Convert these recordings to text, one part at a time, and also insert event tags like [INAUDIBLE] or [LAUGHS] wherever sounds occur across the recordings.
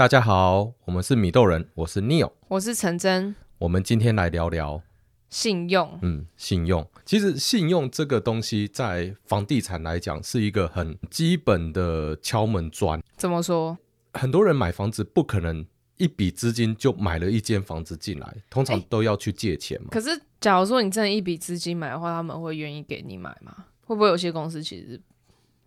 大家好，我们是米豆人，我是 Neil，我是陈真。我们今天来聊聊信用。嗯，信用其实信用这个东西在房地产来讲是一个很基本的敲门砖。怎么说？很多人买房子不可能一笔资金就买了一间房子进来，通常都要去借钱嘛。可是，假如说你真的一笔资金买的话，他们会愿意给你买吗？会不会有些公司其实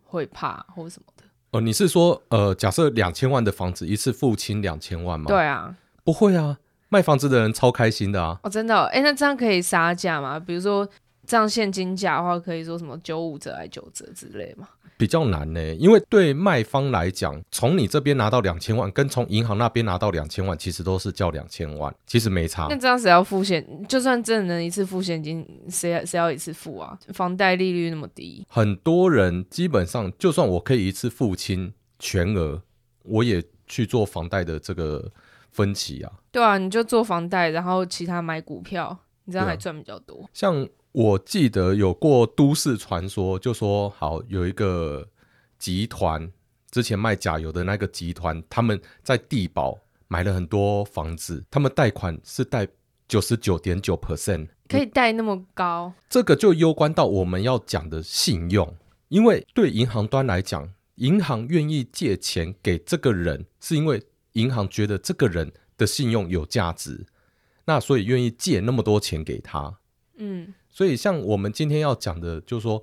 会怕或什么的？哦，你是说，呃，假设两千万的房子一次付清两千万吗？对啊，不会啊，卖房子的人超开心的啊。哦，真的、哦，哎，那这样可以杀价吗？比如说，这样现金价的话，可以说什么九五折还九折之类吗？比较难呢，因为对卖方来讲，从你这边拿到两千万，跟从银行那边拿到两千万，其实都是叫两千万，其实没差。那这样谁要付现？就算真的能一次付现金，谁谁要一次付啊？房贷利率那么低，很多人基本上，就算我可以一次付清全额，我也去做房贷的这个分期啊。对啊，你就做房贷，然后其他买股票，你这样还赚比较多。像。我记得有过都市传说，就说好有一个集团之前卖甲油的那个集团，他们在地堡买了很多房子，他们贷款是贷九十九点九 percent，可以贷那么高？这个就攸关到我们要讲的信用，因为对银行端来讲，银行愿意借钱给这个人，是因为银行觉得这个人的信用有价值，那所以愿意借那么多钱给他。嗯。所以，像我们今天要讲的，就是说，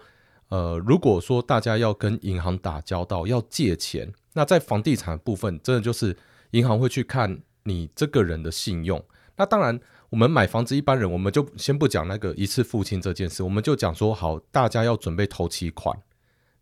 呃，如果说大家要跟银行打交道，要借钱，那在房地产的部分，真的就是银行会去看你这个人的信用。那当然，我们买房子，一般人我们就先不讲那个一次付清这件事，我们就讲说，好，大家要准备头期款，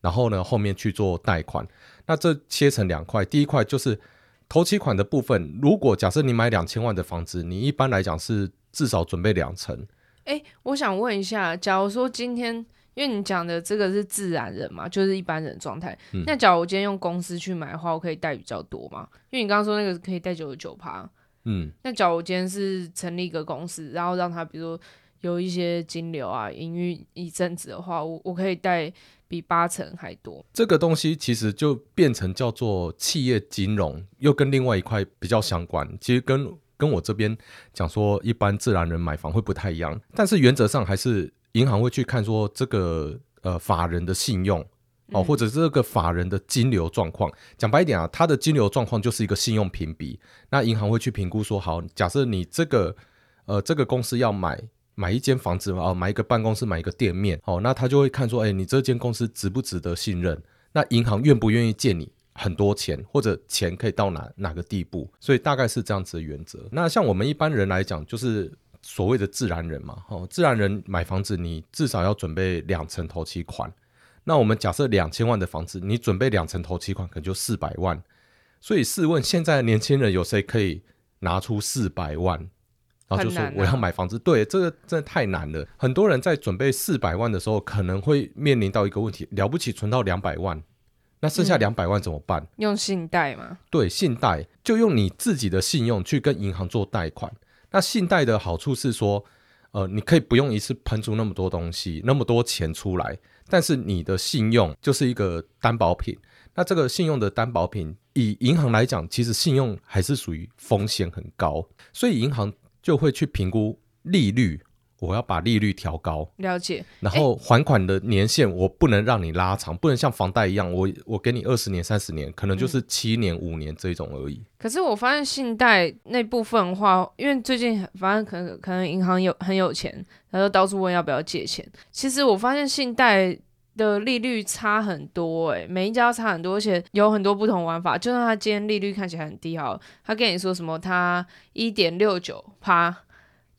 然后呢，后面去做贷款。那这切成两块，第一块就是头期款的部分。如果假设你买两千万的房子，你一般来讲是至少准备两成。哎，我想问一下，假如说今天，因为你讲的这个是自然人嘛，就是一般人状态。嗯、那假如我今天用公司去买的话，我可以贷比较多吗？因为你刚刚说那个可以贷九十九趴。嗯。那假如我今天是成立一个公司，然后让他比如说有一些金流啊，营运一阵子的话，我我可以贷比八成还多。这个东西其实就变成叫做企业金融，又跟另外一块比较相关。其实跟跟我这边讲说，一般自然人买房会不太一样，但是原则上还是银行会去看说这个呃法人的信用哦，或者这个法人的金流状况。讲白一点啊，他的金流状况就是一个信用评比。那银行会去评估说，好，假设你这个呃这个公司要买买一间房子啊，买一个办公室，买一个店面，哦，那他就会看说，哎，你这间公司值不值得信任？那银行愿不愿意借你？很多钱或者钱可以到哪哪个地步，所以大概是这样子的原则。那像我们一般人来讲，就是所谓的自然人嘛，哦，自然人买房子，你至少要准备两成头期款。那我们假设两千万的房子，你准备两成头期款，可能就四百万。所以试问，现在的年轻人有谁可以拿出四百万，然后就说我要买房子？对，这个真的太难了。很多人在准备四百万的时候，可能会面临到一个问题：了不起存到两百万。那剩下两百万怎么办？嗯，用信贷吗？对，信贷就用你自己的信用去跟银行做贷款。那信贷的好处是说，呃，你可以不用一次喷出那么多东西，那么多钱出来，但是你的信用就是一个担保品。那这个信用的担保品，以银行来讲，其实信用还是属于风险很高，所以银行就会去评估利率。我要把利率调高，了解。然后还款的年限我不能让你拉长，欸、不能像房贷一样，我我给你二十年、三十年，可能就是七年、五年这种而已。嗯、可是我发现信贷那部分的话，因为最近反正可能可能银行有很有钱，他就到处问要不要借钱。其实我发现信贷的利率差很多、欸，诶，每一家差很多，而且有很多不同玩法。就算他今天利率看起来很低，好，他跟你说什么他一点六九趴。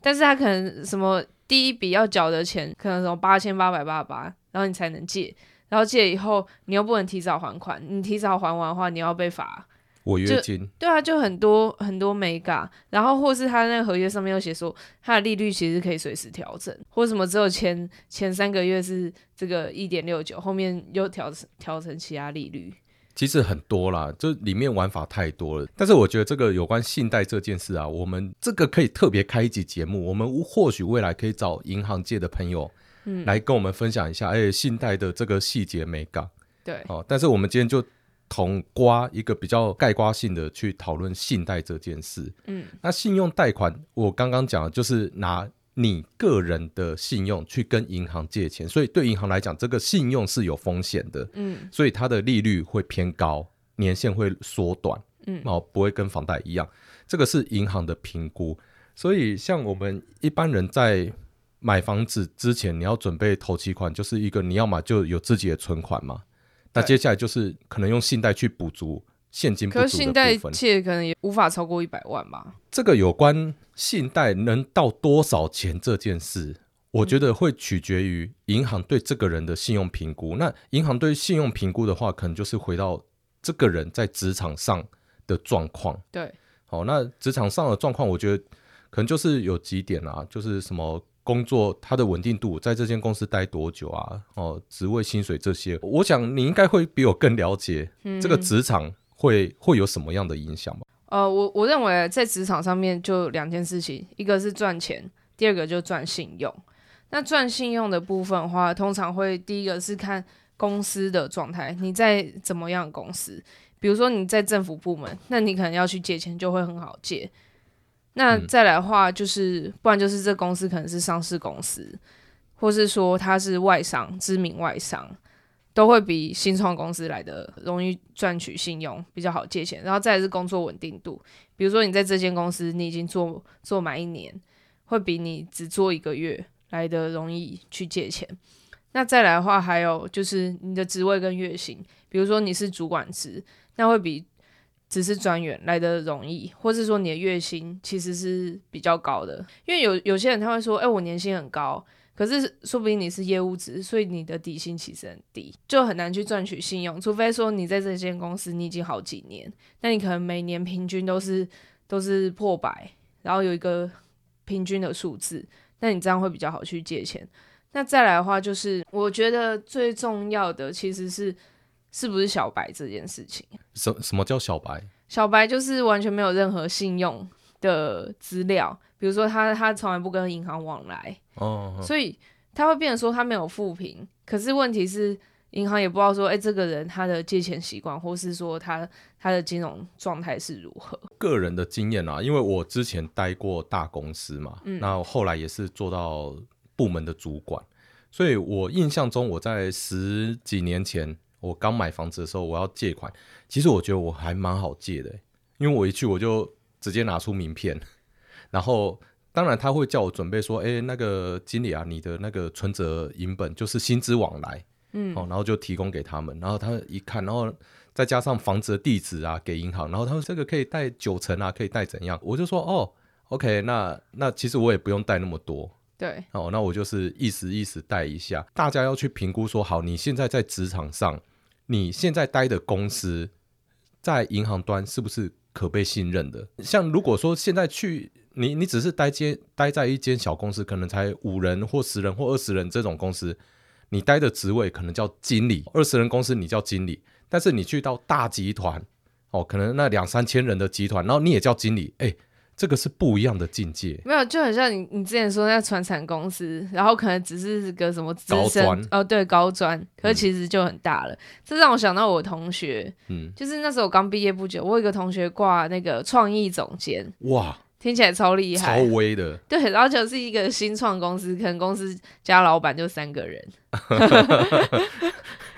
但是他可能什么第一笔要缴的钱可能什么八千八百八十八，然后你才能借，然后借以后你又不能提早还款，你提早还完的话你要被罚违约金。对啊，就很多很多美嘎，然后或是他那个合约上面又写说他的利率其实可以随时调整，或什么只有前前三个月是这个一点六九，后面又调调成其他利率。其实很多啦，就里面玩法太多了。但是我觉得这个有关信贷这件事啊，我们这个可以特别开一集节目。我们或许未来可以找银行界的朋友，嗯来跟我们分享一下，哎、嗯，信贷的这个细节美感。对，哦，但是我们今天就同瓜一个比较概括性的去讨论信贷这件事。嗯，那信用贷款，我刚刚讲的就是拿你个人的信用去跟银行借钱，所以对银行来讲，这个信用是有风险的。嗯，所以它的利率会偏高，年限会缩短。嗯，哦，不会跟房贷一样，这个是银行的评估。所以像我们一般人在买房子之前，你要准备头期款，就是一个你要么就有自己的存款嘛。那接下来就是可能用信贷去补足现金不足。可是信贷借可能也无法超过一百万吧？这个有关信贷能到多少钱这件事，我觉得会取决于银行对这个人的信用评估。那银行对信用评估的话，可能就是回到这个人在职场上的状况。对，好，那职场上的状况，我觉得可能就是有几点啊，就是什么。工作它的稳定度，在这间公司待多久啊？哦，职位、薪水这些，我想你应该会比我更了解这个职场会、嗯、会有什么样的影响吗？呃，我我认为在职场上面就两件事情，一个是赚钱，第二个就赚信用。那赚信用的部分的话，通常会第一个是看公司的状态，你在怎么样的公司？比如说你在政府部门，那你可能要去借钱就会很好借。那再来的话，就是、嗯、不然就是这公司可能是上市公司，或是说它是外商，知名外商，都会比新创公司来的容易赚取信用，比较好借钱。然后再是工作稳定度，比如说你在这间公司你已经做做满一年，会比你只做一个月来的容易去借钱。那再来的话，还有就是你的职位跟月薪，比如说你是主管职，那会比。只是专员来的容易，或是说你的月薪其实是比较高的，因为有有些人他会说，哎、我年薪很高，可是说不定你是业务职，所以你的底薪其实很低，就很难去赚取信用。除非说你在这间公司你已经好几年，那你可能每年平均都是都是破百，然后有一个平均的数字，那你这样会比较好去借钱。那再来的话，就是我觉得最重要的其实是。是不是小白这件事情？什什么叫小白？小白就是完全没有任何信用的资料，比如说他他从来不跟银行往来哦，哦，所以他会变成说他没有负评。可是问题是银行也不知道说，哎，这个人他的借钱习惯，或是说他他的金融状态是如何？个人的经验啊，因为我之前待过大公司嘛，嗯，那后来也是做到部门的主管，所以我印象中我在十几年前。我刚买房子的时候，我要借款，其实我觉得我还蛮好借的，因为我一去我就直接拿出名片，[LAUGHS] 然后当然他会叫我准备说，哎，那个经理啊，你的那个存折银本就是薪资往来，嗯，哦然后就提供给他们，然后他一看，然后再加上房子的地址啊给银行，然后他说这个可以贷九成啊，可以贷怎样？我就说哦，OK，那那其实我也不用贷那么多。对，哦，那我就是意思意思带一下，大家要去评估说，好，你现在在职场上，你现在待的公司在银行端是不是可被信任的？像如果说现在去，你你只是待间待在一间小公司，可能才五人或十人或二十人这种公司，你待的职位可能叫经理，二十人公司你叫经理，但是你去到大集团，哦，可能那两三千人的集团，然后你也叫经理，哎。这个是不一样的境界，没有，就很像你你之前说那传产公司，然后可能只是个什么资深哦，对，高专，可是其实就很大了。嗯、这让我想到我同学，嗯，就是那时候我刚毕业不久，我有一个同学挂那个创意总监，哇，听起来超厉害，超威的，对，然后就是一个新创公司，可能公司加老板就三个人。[LAUGHS]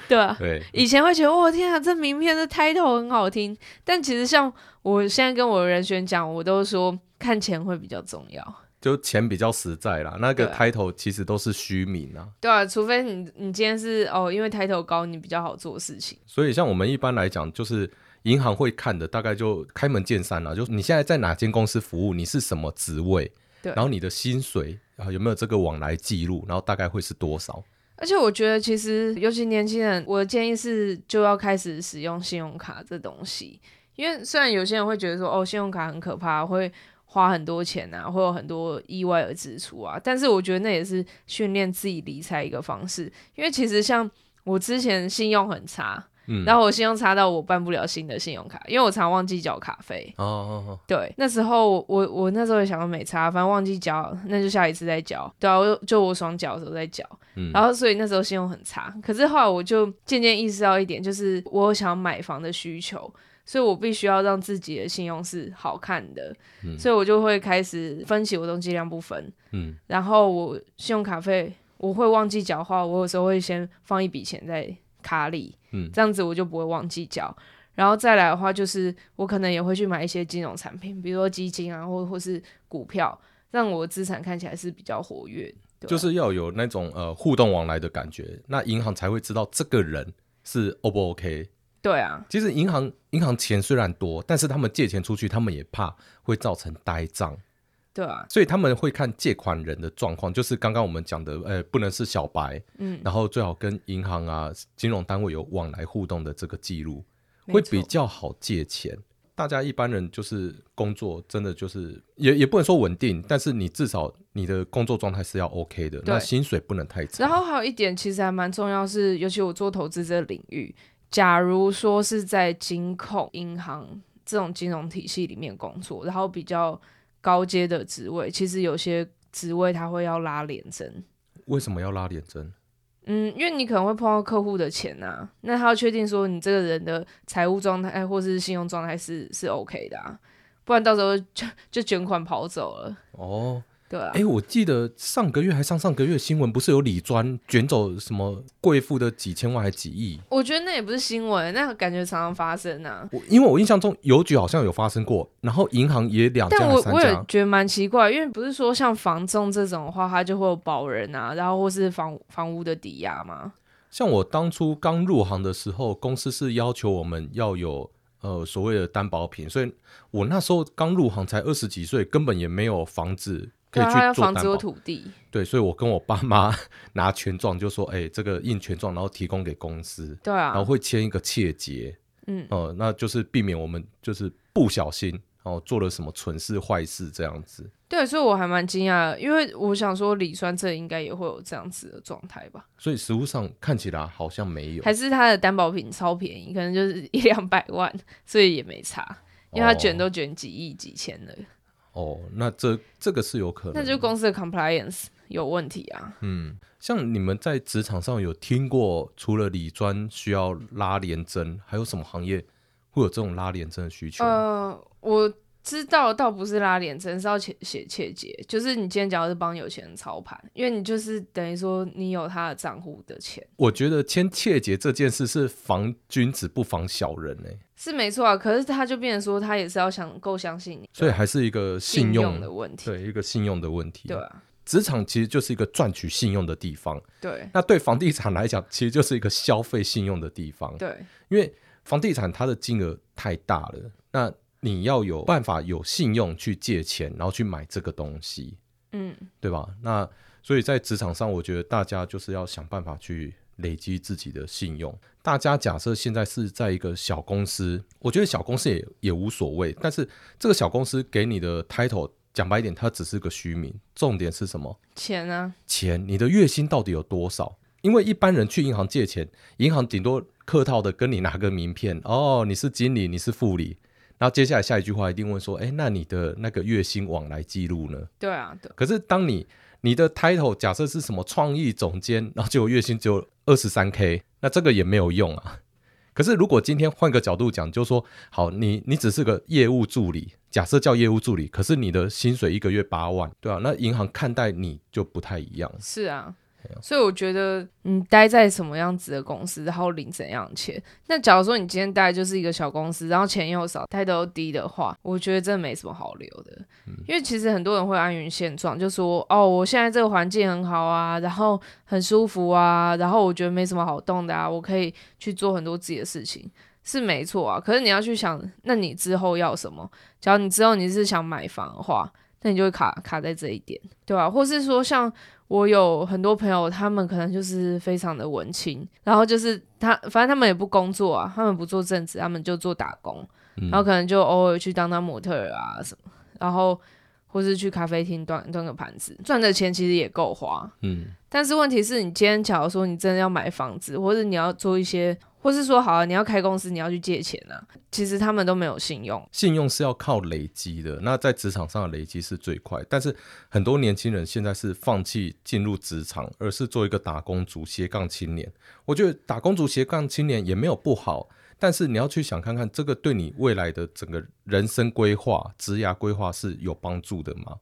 对啊，对，以前会觉得，我、哦、天啊，这名片的 title 很好听，但其实像我现在跟我的人选讲，我都说看钱会比较重要，就钱比较实在啦。那个 title 其实都是虚名啊。对啊，除非你你今天是哦，因为 title 高，你比较好做事情。所以像我们一般来讲，就是银行会看的，大概就开门见山了，就是你现在在哪间公司服务，你是什么职位，对，然后你的薪水啊有没有这个往来记录，然后大概会是多少。而且我觉得，其实尤其年轻人，我的建议是就要开始使用信用卡这东西。因为虽然有些人会觉得说，哦，信用卡很可怕，会花很多钱啊，会有很多意外的支出啊。但是我觉得那也是训练自己理财一个方式。因为其实像我之前信用很差，嗯，然后我信用差到我办不了新的信用卡，因为我常忘记缴卡费。哦哦哦，对，那时候我我，我那时候也想说没差，反正忘记缴，那就下一次再缴。对啊，我就我爽缴的时候再缴。嗯，然后所以那时候信用很差，可是后来我就渐渐意识到一点，就是我有想买房的需求。所以我必须要让自己的信用是好看的，嗯、所以我就会开始分期，我都尽量不分。嗯，然后我信用卡费我会忘记缴的话，我有时候会先放一笔钱在卡里，嗯，这样子我就不会忘记缴。然后再来的话，就是我可能也会去买一些金融产品，比如说基金啊，或或是股票，让我的资产看起来是比较活跃。就是要有那种呃互动往来的感觉，那银行才会知道这个人是 O 不 OK。对啊，其实银行银行钱虽然多，但是他们借钱出去，他们也怕会造成呆账。对啊，所以他们会看借款人的状况，就是刚刚我们讲的，呃，不能是小白，嗯，然后最好跟银行啊、金融单位有往来互动的这个记录，会比较好借钱。大家一般人就是工作真的就是也也不能说稳定，但是你至少你的工作状态是要 OK 的，那薪水不能太差。然后还有一点其实还蛮重要是，尤其我做投资这个领域。假如说是在金控、银行这种金融体系里面工作，然后比较高阶的职位，其实有些职位他会要拉联征。为什么要拉联征？嗯，因为你可能会碰到客户的钱啊，那他要确定说你这个人的财务状态或是信用状态是是 OK 的啊，不然到时候就就卷款跑走了。哦。对啊，哎，我记得上个月还上上个月新闻不是有理专卷走什么贵妇的几千万还几亿？我觉得那也不是新闻，那感觉常常发生啊。我因为我印象中邮局好像有发生过，然后银行也两家三家。但我我也觉得蛮奇怪，因为不是说像房仲这种的话，它就会有保人啊，然后或是房房屋的抵押吗？像我当初刚入行的时候，公司是要求我们要有呃所谓的担保品，所以我那时候刚入行才二十几岁，根本也没有房子。可以去做房子有土地，对，所以我跟我爸妈 [LAUGHS] 拿权状，就说，哎、欸，这个印权状，然后提供给公司，对啊，然后会签一个切结，嗯，哦、呃，那就是避免我们就是不小心哦做了什么蠢事坏事这样子。对，所以我还蛮惊讶的，因为我想说李酸这应该也会有这样子的状态吧。所以实物上看起来好像没有，还是他的担保品超便宜，可能就是一两百万，所以也没差，因为他卷都卷几亿几千的。哦，那这这个是有可能，那就公司的 compliance 有问题啊。嗯，像你们在职场上有听过，除了理专需要拉连针，还有什么行业会有这种拉连针的需求？呃，我。知道倒不是拉连针，是要写写切结，就是你今天假如是帮有钱人操盘，因为你就是等于说你有他的账户的钱。我觉得签切结这件事是防君子不防小人哎、欸，是没错啊。可是他就变成说他也是要想够相信你，所以还是一个信用，信用的问题，对，一个信用的问题。对啊，职场其实就是一个赚取信用的地方。对，那对房地产来讲，其实就是一个消费信用的地方。对，因为房地产它的金额太大了，那。你要有办法有信用去借钱，然后去买这个东西，嗯，对吧？那所以在职场上，我觉得大家就是要想办法去累积自己的信用。大家假设现在是在一个小公司，我觉得小公司也也无所谓。但是这个小公司给你的 title，讲白一点，它只是个虚名。重点是什么？钱啊，钱！你的月薪到底有多少？因为一般人去银行借钱，银行顶多客套的跟你拿个名片，哦，你是经理，你是副理。然后接下来下一句话一定问说，哎，那你的那个月薪往来记录呢？对啊，对。可是当你你的 title 假设是什么创意总监，然后结果月薪只有二十三 k，那这个也没有用啊。可是如果今天换个角度讲，就说好，你你只是个业务助理，假设叫业务助理，可是你的薪水一个月八万，对啊，那银行看待你就不太一样。是啊。所以我觉得，你待在什么样子的公司，然后领怎样的钱。那假如说你今天待就是一个小公司，然后钱又少，态度又低的话，我觉得真的没什么好留的。嗯、因为其实很多人会安于现状，就说哦，我现在这个环境很好啊，然后很舒服啊，然后我觉得没什么好动的啊，我可以去做很多自己的事情，是没错啊。可是你要去想，那你之后要什么？假如你之后你是想买房的话，那你就会卡卡在这一点，对吧、啊？或是说像。我有很多朋友，他们可能就是非常的文青，然后就是他，反正他们也不工作啊，他们不做正职，他们就做打工，嗯、然后可能就偶尔去当当模特儿啊什么，然后或是去咖啡厅端端个盘子，赚的钱其实也够花，嗯。但是问题是你今天假如说你真的要买房子，或者你要做一些或是说好啊，你要开公司，你要去借钱啊，其实他们都没有信用。信用是要靠累积的，那在职场上的累积是最快。但是很多年轻人现在是放弃进入职场，而是做一个打工族、斜杠青年。我觉得打工族、斜杠青年也没有不好，但是你要去想看看，这个对你未来的整个人生规划、职涯规划是有帮助的吗？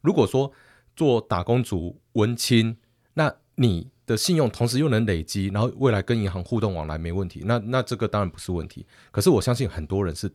如果说做打工族文青，那你的信用同时又能累积，然后未来跟银行互动往来没问题，那那这个当然不是问题。可是我相信很多人是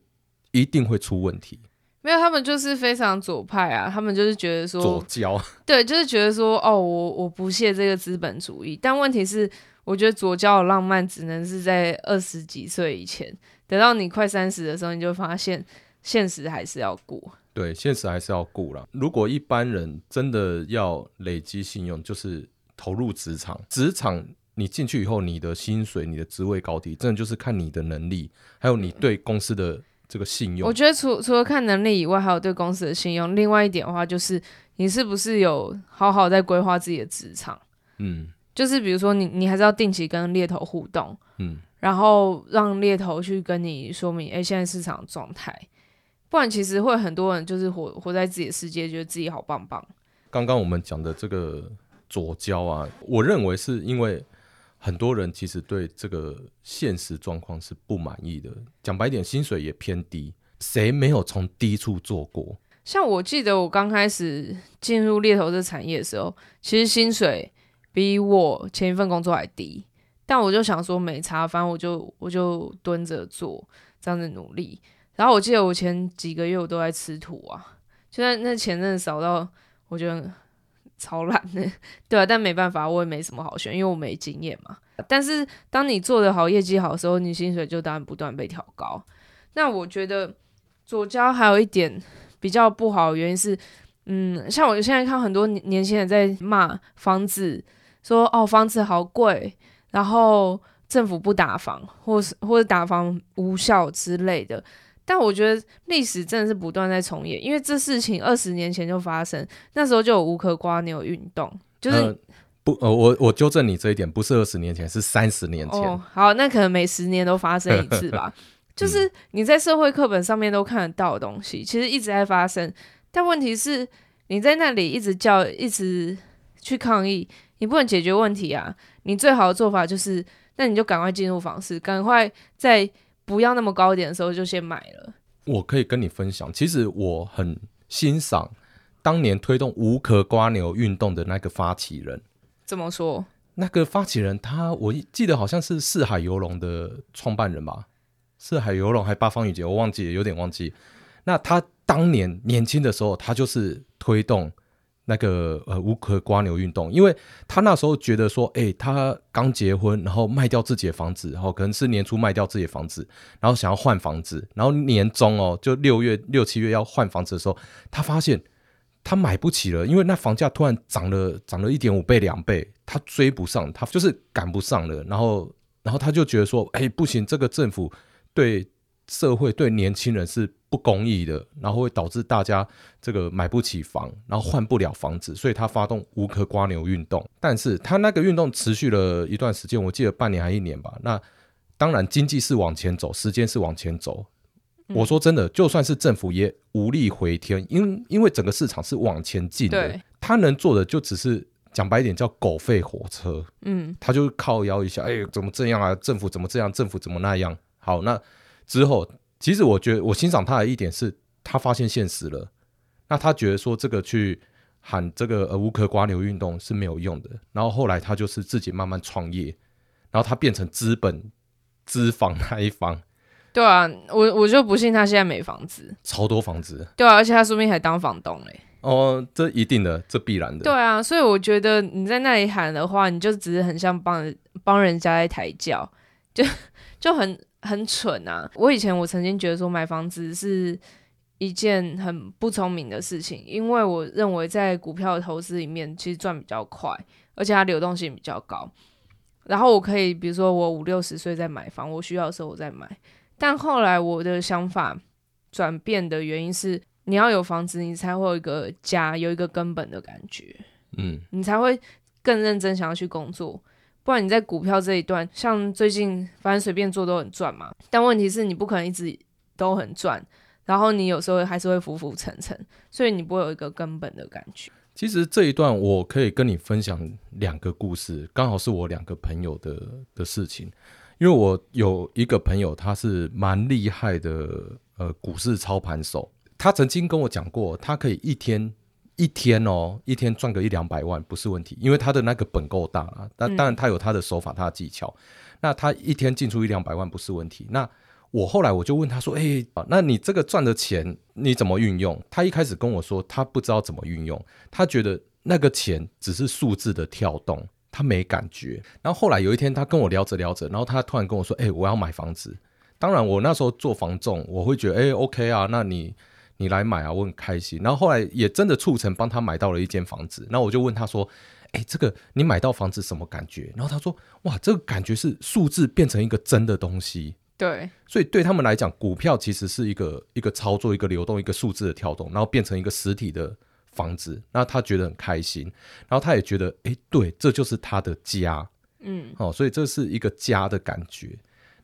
一定会出问题。没有，他们就是非常左派啊，他们就是觉得说左交，[LAUGHS] 对，就是觉得说哦，我我不屑这个资本主义。但问题是，我觉得左交的浪漫只能是在二十几岁以前，等到你快三十的时候，你就发现现实还是要过。对，现实还是要顾了。如果一般人真的要累积信用，就是投入职场。职场你进去以后，你的薪水、你的职位高低，真的就是看你的能力，还有你对公司的这个信用。我觉得除除了看能力以外，还有对公司的信用。另外一点的话，就是你是不是有好好在规划自己的职场？嗯，就是比如说你你还是要定期跟猎头互动，嗯，然后让猎头去跟你说明，哎，现在市场状态。不然其实会很多人就是活活在自己的世界，觉得自己好棒棒。刚刚我们讲的这个左交啊，我认为是因为很多人其实对这个现实状况是不满意的。讲白点，薪水也偏低，谁没有从低处做过？像我记得我刚开始进入猎头这产业的时候，其实薪水比我前一份工作还低，但我就想说没差，反正我就我就蹲着做，这样子努力。然后我记得我前几个月我都在吃土啊，就在那钱真的少到我觉得超烂的，[LAUGHS] 对啊，但没办法，我也没什么好选，因为我没经验嘛。但是当你做得好，业绩好的时候，你薪水就当然不断被调高。那我觉得左交还有一点比较不好的原因是，嗯，像我现在看很多年轻人在骂房子，说哦房子好贵，然后政府不打房，或是或者打房无效之类的。但我觉得历史真的是不断在重演，因为这事情二十年前就发生，那时候就有无壳瓜牛运动，就是、呃、不呃，我我纠正你这一点，不是二十年前，是三十年前。哦，好，那可能每十年都发生一次吧。[LAUGHS] 就是你在社会课本上面都看得到的东西，其实一直在发生。但问题是，你在那里一直叫，一直去抗议，你不能解决问题啊。你最好的做法就是，那你就赶快进入房市，赶快在。不要那么高一点的时候就先买了。我可以跟你分享，其实我很欣赏当年推动无壳瓜牛运动的那个发起人。怎么说？那个发起人他，我记得好像是四海游龙的创办人吧？四海游龙还八方雨杰，我忘记了，有点忘记。那他当年年轻的时候，他就是推动。那个呃无壳蜗牛运动，因为他那时候觉得说，哎、他刚结婚，然后卖掉自己的房子，然后可能是年初卖掉自己的房子，然后想要换房子，然后年中哦，就六月六七月要换房子的时候，他发现他买不起了，因为那房价突然涨了涨了一点五倍两倍，他追不上，他就是赶不上了，然后然后他就觉得说，哎、不行，这个政府对。社会对年轻人是不公义的，然后会导致大家这个买不起房，然后换不了房子，所以他发动无壳瓜牛运动。但是他那个运动持续了一段时间，我记得半年还一年吧。那当然经济是往前走，时间是往前走。我说真的，就算是政府也无力回天，因因为整个市场是往前进的，他能做的就只是讲白一点叫狗吠火车。嗯，他就靠腰一下，哎，怎么这样啊？政府怎么这样？政府怎么那样？好，那。之后，其实我觉得我欣赏他的一点是，他发现现实了。那他觉得说这个去喊这个呃无壳瓜牛运动是没有用的。然后后来他就是自己慢慢创业，然后他变成资本资房那一方。对啊，我我就不信他现在没房子，超多房子。对啊，而且他说不定还当房东嘞。哦，这一定的，这必然的。对啊，所以我觉得你在那里喊的话，你就只是很像帮帮人家在抬轿，就就很。很蠢啊！我以前我曾经觉得说买房子是一件很不聪明的事情，因为我认为在股票的投资里面其实赚比较快，而且它流动性比较高。然后我可以比如说我五六十岁再买房，我需要的时候我再买。但后来我的想法转变的原因是，你要有房子，你才会有一个家，有一个根本的感觉。嗯，你才会更认真想要去工作。不然你在股票这一段，像最近反正随便做都很赚嘛。但问题是你不可能一直都很赚，然后你有时候还是会浮浮沉沉，所以你不会有一个根本的感觉。其实这一段我可以跟你分享两个故事，刚好是我两个朋友的的事情。因为我有一个朋友，他是蛮厉害的，呃，股市操盘手。他曾经跟我讲过，他可以一天一天哦，一天赚个一两百万不是问题，因为他的那个本够大啊。那当然他有他的手法，他的技巧。嗯、那他一天进出一两百万不是问题。那我后来我就问他说：“哎，那你这个赚的钱你怎么运用？”他一开始跟我说他不知道怎么运用，他觉得那个钱只是数字的跳动。他没感觉，然后后来有一天，他跟我聊着聊着，然后他突然跟我说：“哎、欸，我要买房子。”当然，我那时候做房仲，我会觉得：“哎、欸，OK 啊，那你你来买啊，我很开心。”然后后来也真的促成帮他买到了一间房子。然后我就问他说：“哎、欸，这个你买到房子什么感觉？”然后他说：“哇，这个感觉是数字变成一个真的东西。”对，所以对他们来讲，股票其实是一个一个操作、一个流动、一个数字的跳动，然后变成一个实体的。房子，那他觉得很开心，然后他也觉得，哎，对，这就是他的家，嗯，哦，所以这是一个家的感觉。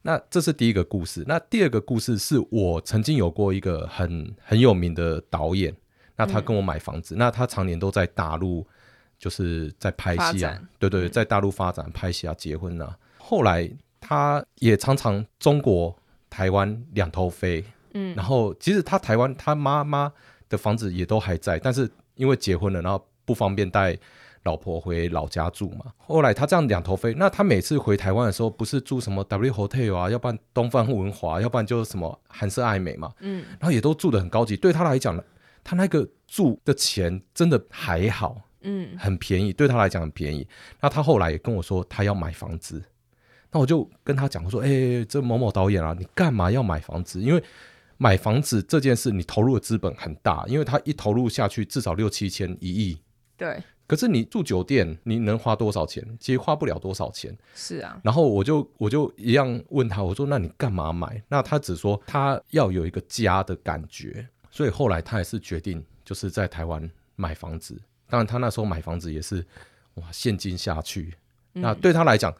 那这是第一个故事。那第二个故事是我曾经有过一个很很有名的导演，那他跟我买房子，嗯、那他常年都在大陆，就是在拍戏啊，对对，在大陆发展拍戏啊，结婚啊。后来他也常常中国台湾两头飞，嗯，然后其实他台湾他妈妈的房子也都还在，但是。因为结婚了，然后不方便带老婆回老家住嘛。后来他这样两头飞，那他每次回台湾的时候，不是住什么 W Hotel 啊，要不然东方文华，要不然就是什么韩式爱美嘛。嗯，然后也都住的很高级。对他来讲呢，他那个住的钱真的还好，嗯，很便宜，对他来讲很便宜。那他后来也跟我说，他要买房子。那我就跟他讲，我说：“哎，这某某导演啊，你干嘛要买房子？因为。”买房子这件事，你投入的资本很大，因为他一投入下去至少六七千、一亿。对。可是你住酒店，你能花多少钱？其实花不了多少钱。是啊。然后我就我就一样问他，我说：“那你干嘛买？”那他只说他要有一个家的感觉，所以后来他也是决定就是在台湾买房子。当然，他那时候买房子也是哇现金下去，嗯、那对他来讲。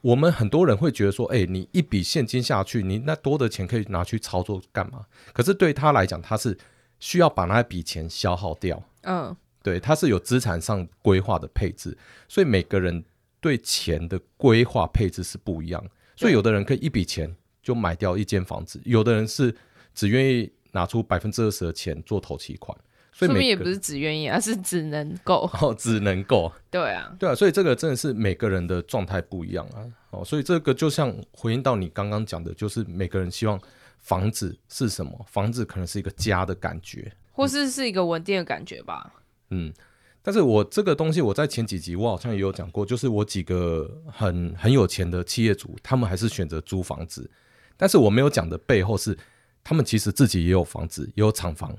我们很多人会觉得说，哎、欸，你一笔现金下去，你那多的钱可以拿去操作干嘛？可是对他来讲，他是需要把那笔钱消耗掉。嗯，对，它是有资产上规划的配置，所以每个人对钱的规划配置是不一样。所以有的人可以一笔钱就买掉一间房子，有的人是只愿意拿出百分之二十的钱做头期款。所以每也不是只愿意，而是只能够哦，只能够。对啊，对啊，所以这个真的是每个人的状态不一样啊。哦，所以这个就像回应到你刚刚讲的，就是每个人希望房子是什么？房子可能是一个家的感觉，或是是一个稳定的感觉吧。嗯，但是我这个东西我在前几集我好像也有讲过，就是我几个很很有钱的企业主，他们还是选择租房子，但是我没有讲的背后是，他们其实自己也有房子，也有厂房。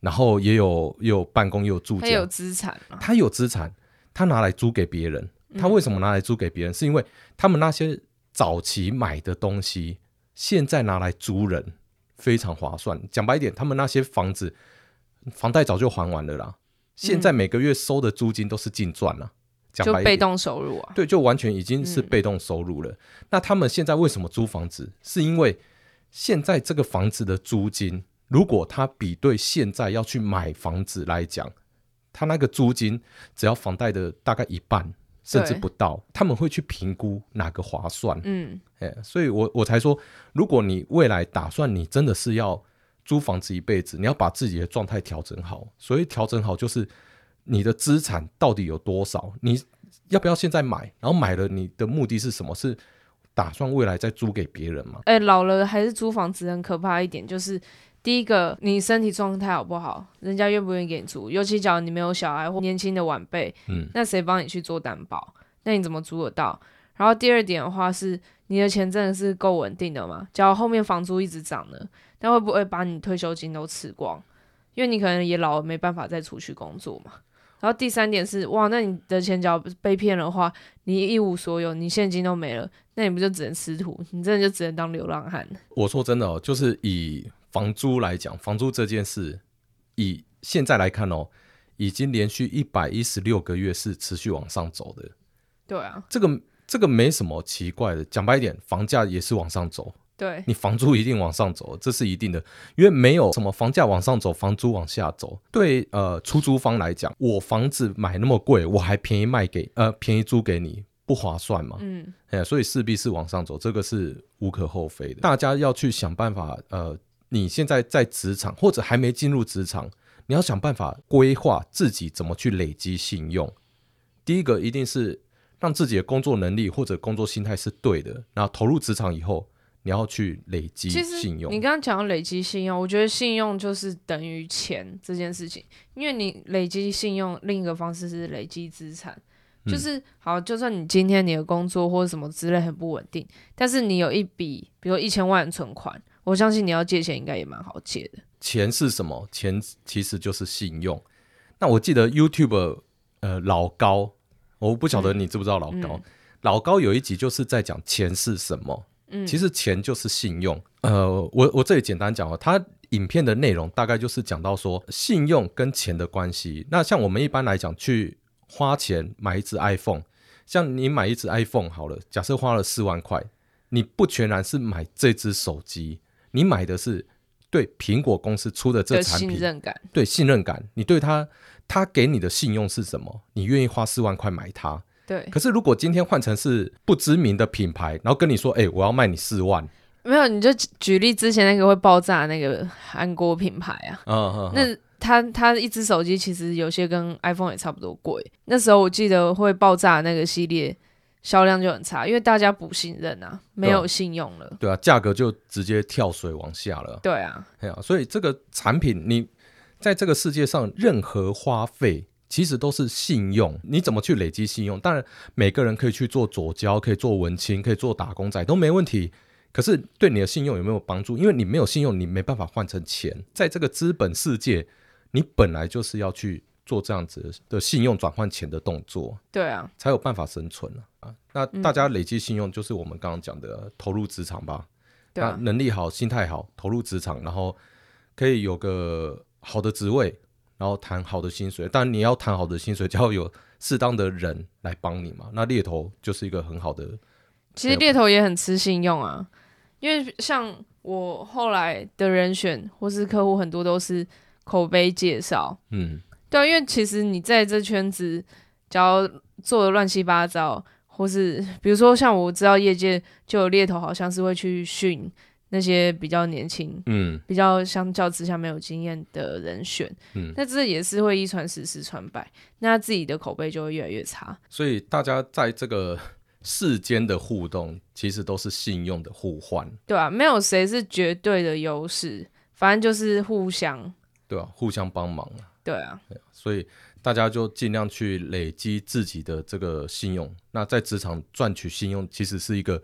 然后也有也有办公，也有住，他有资产，他有资产，他拿来租给别人。他为什么拿来租给别人？嗯、是因为他们那些早期买的东西，现在拿来租人非常划算。讲白一点，他们那些房子房贷早就还完了啦，现在每个月收的租金都是净赚了，讲白一点，就被动收入啊。对，就完全已经是被动收入了。嗯、那他们现在为什么租房子？是因为现在这个房子的租金。如果他比对现在要去买房子来讲，他那个租金只要房贷的大概一半，甚至不到，他们会去评估哪个划算。嗯，哎，所以我我才说，如果你未来打算你真的是要租房子一辈子，你要把自己的状态调整好。所以调整好就是你的资产到底有多少，你要不要现在买？然后买了，你的目的是什么？是打算未来再租给别人吗？哎，老了还是租房子很可怕一点，就是。第一个，你身体状态好不好？人家愿不愿意给你租？尤其假如你没有小孩或年轻的晚辈，嗯，那谁帮你去做担保？那你怎么租得到？然后第二点的话是，你的钱真的是够稳定的吗？假如后面房租一直涨呢，那会不会把你退休金都吃光？因为你可能也老了，没办法再出去工作嘛。然后第三点是，哇，那你的钱假如被骗的话，你一无所有，你现金都没了，那你不就只能吃土？你真的就只能当流浪汉。我说真的哦，就是以。房租来讲，房租这件事，以现在来看哦，已经连续一百一十六个月是持续往上走的。对啊，这个这个没什么奇怪的。讲白一点，房价也是往上走。对，你房租一定往上走，这是一定的，因为没有什么房价往上走，房租往下走。对，呃，出租方来讲，我房子买那么贵，我还便宜卖给呃便宜租给你，不划算嘛。嗯，哎，所以势必是往上走，这个是无可厚非的。大家要去想办法，呃，你现在在职场或者还没进入职场，你要想办法规划自己怎么去累积信用。第一个一定是让自己的工作能力或者工作心态是对的，然后投入职场以后。你要去累积信用。你刚刚讲累积信用，我觉得信用就是等于钱这件事情。因为你累积信用，另一个方式是累积资产。就是好，就算你今天你的工作或者什么之类很不稳定，但是你有一笔，比如一千万存款，我相信你要借钱应该也蛮好借的。钱是什么？钱其实就是信用。那我记得 YouTube 呃老高，我不晓得你知不知道老高？嗯、老高有一集就是在讲钱是什么。其实钱就是信用。呃，我我这里简单讲哦，他影片的内容大概就是讲到说信用跟钱的关系。那像我们一般来讲去花钱买一只 iPhone，像你买一只 iPhone 好了，假设花了四万块，你不全然是买这只手机，你买的是对苹果公司出的这产品，信任感，对信任感，你对他他给你的信用是什么？你愿意花四万块买它？对，可是如果今天换成是不知名的品牌，然后跟你说，哎、欸，我要卖你四万，没有，你就举例之前那个会爆炸那个韩国品牌啊，嗯嗯，那他他一只手机其实有些跟 iPhone 也差不多贵，那时候我记得会爆炸那个系列销量就很差，因为大家不信任啊，没有信用了，对啊，价格就直接跳水往下了，对啊，对啊，所以这个产品你在这个世界上任何花费。其实都是信用，你怎么去累积信用？当然，每个人可以去做左交，可以做文青，可以做打工仔都没问题。可是对你的信用有没有帮助？因为你没有信用，你没办法换成钱。在这个资本世界，你本来就是要去做这样子的信用转换钱的动作，对啊，才有办法生存啊。那大家累积信用，就是我们刚刚讲的投入职场吧。对啊，能力好，心态好，投入职场，然后可以有个好的职位。然后谈好的薪水，但你要谈好的薪水，就要有适当的人来帮你嘛。那猎头就是一个很好的。其实猎头也很吃信用啊，因为像我后来的人选或是客户很多都是口碑介绍。嗯，对啊，因为其实你在这圈子，只要做的乱七八糟，或是比如说像我知道业界就有猎头，好像是会去训。那些比较年轻，嗯，比较相较之下没有经验的人选，嗯，那这也是会一传十，十传百，那自己的口碑就会越来越差。所以大家在这个世间的互动，其实都是信用的互换，对啊，没有谁是绝对的优势，反正就是互相，对啊，互相帮忙啊，对啊，对啊，所以大家就尽量去累积自己的这个信用。那在职场赚取信用，其实是一个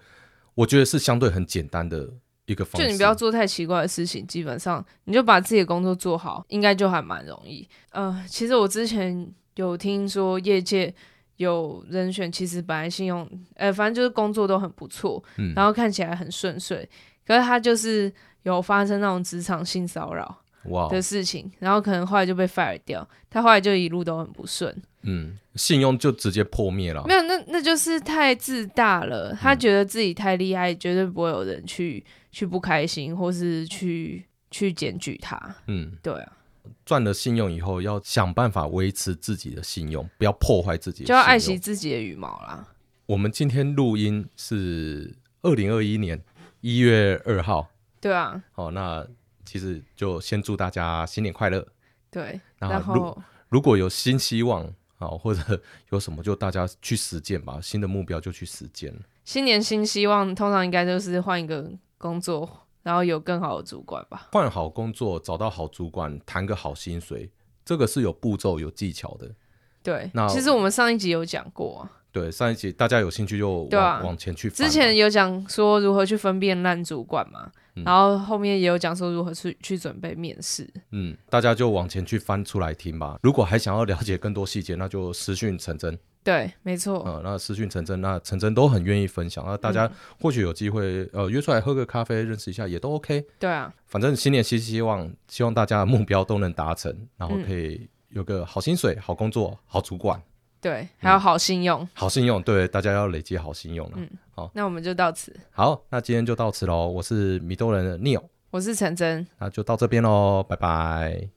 我觉得是相对很简单的。一个方式，就你不要做太奇怪的事情，基本上你就把自己的工作做好，应该就还蛮容易。呃，其实我之前有听说业界有人选，其实本来信用，呃，反正就是工作都很不错，嗯，然后看起来很顺遂，可是他就是有发生那种职场性骚扰。哇的事情然后可能后来就被 fire 掉，他后来就一路都很不顺，嗯，信用就直接破灭了。没有，那那就是太自大了，他觉得自己太厉害，嗯、绝对不会有人去去不开心，或是去去检举他。嗯，对啊，赚了信用以后，要想办法维持自己的信用，不要破坏自己的信用，就要爱惜自己的羽毛啦。我们今天录音是二零二一年一月二号，对啊，好，那。其实就先祝大家新年快乐。对，然后如如果有新希望啊，或者有什么，就大家去实践吧。新的目标就去实践。新年新希望，通常应该就是换一个工作，然后有更好的主管吧。换好工作，找到好主管，谈个好薪水，这个是有步骤、有技巧的。对，那其实我们上一集有讲过啊。对，上一集大家有兴趣就往、啊、往前去。之前有讲说如何去分辨烂主管嘛。然后后面也有讲说如何去去准备面试，嗯，大家就往前去翻出来听吧。如果还想要了解更多细节，那就私讯陈真。对，没错。嗯，那私讯陈真，那陈真都很愿意分享。那大家或许有机会，呃，约出来喝个咖啡，认识一下也都 OK。对啊，反正新年新希望，希望大家的目标都能达成，然后可以有个好薪水、好工作、好主管。对，还有好信用，好信用，对，大家要累积好信用了。嗯，好，那我们就到此。好，那今天就到此喽。我是米多人的 Neil，我是陈真，那就到这边喽，拜拜。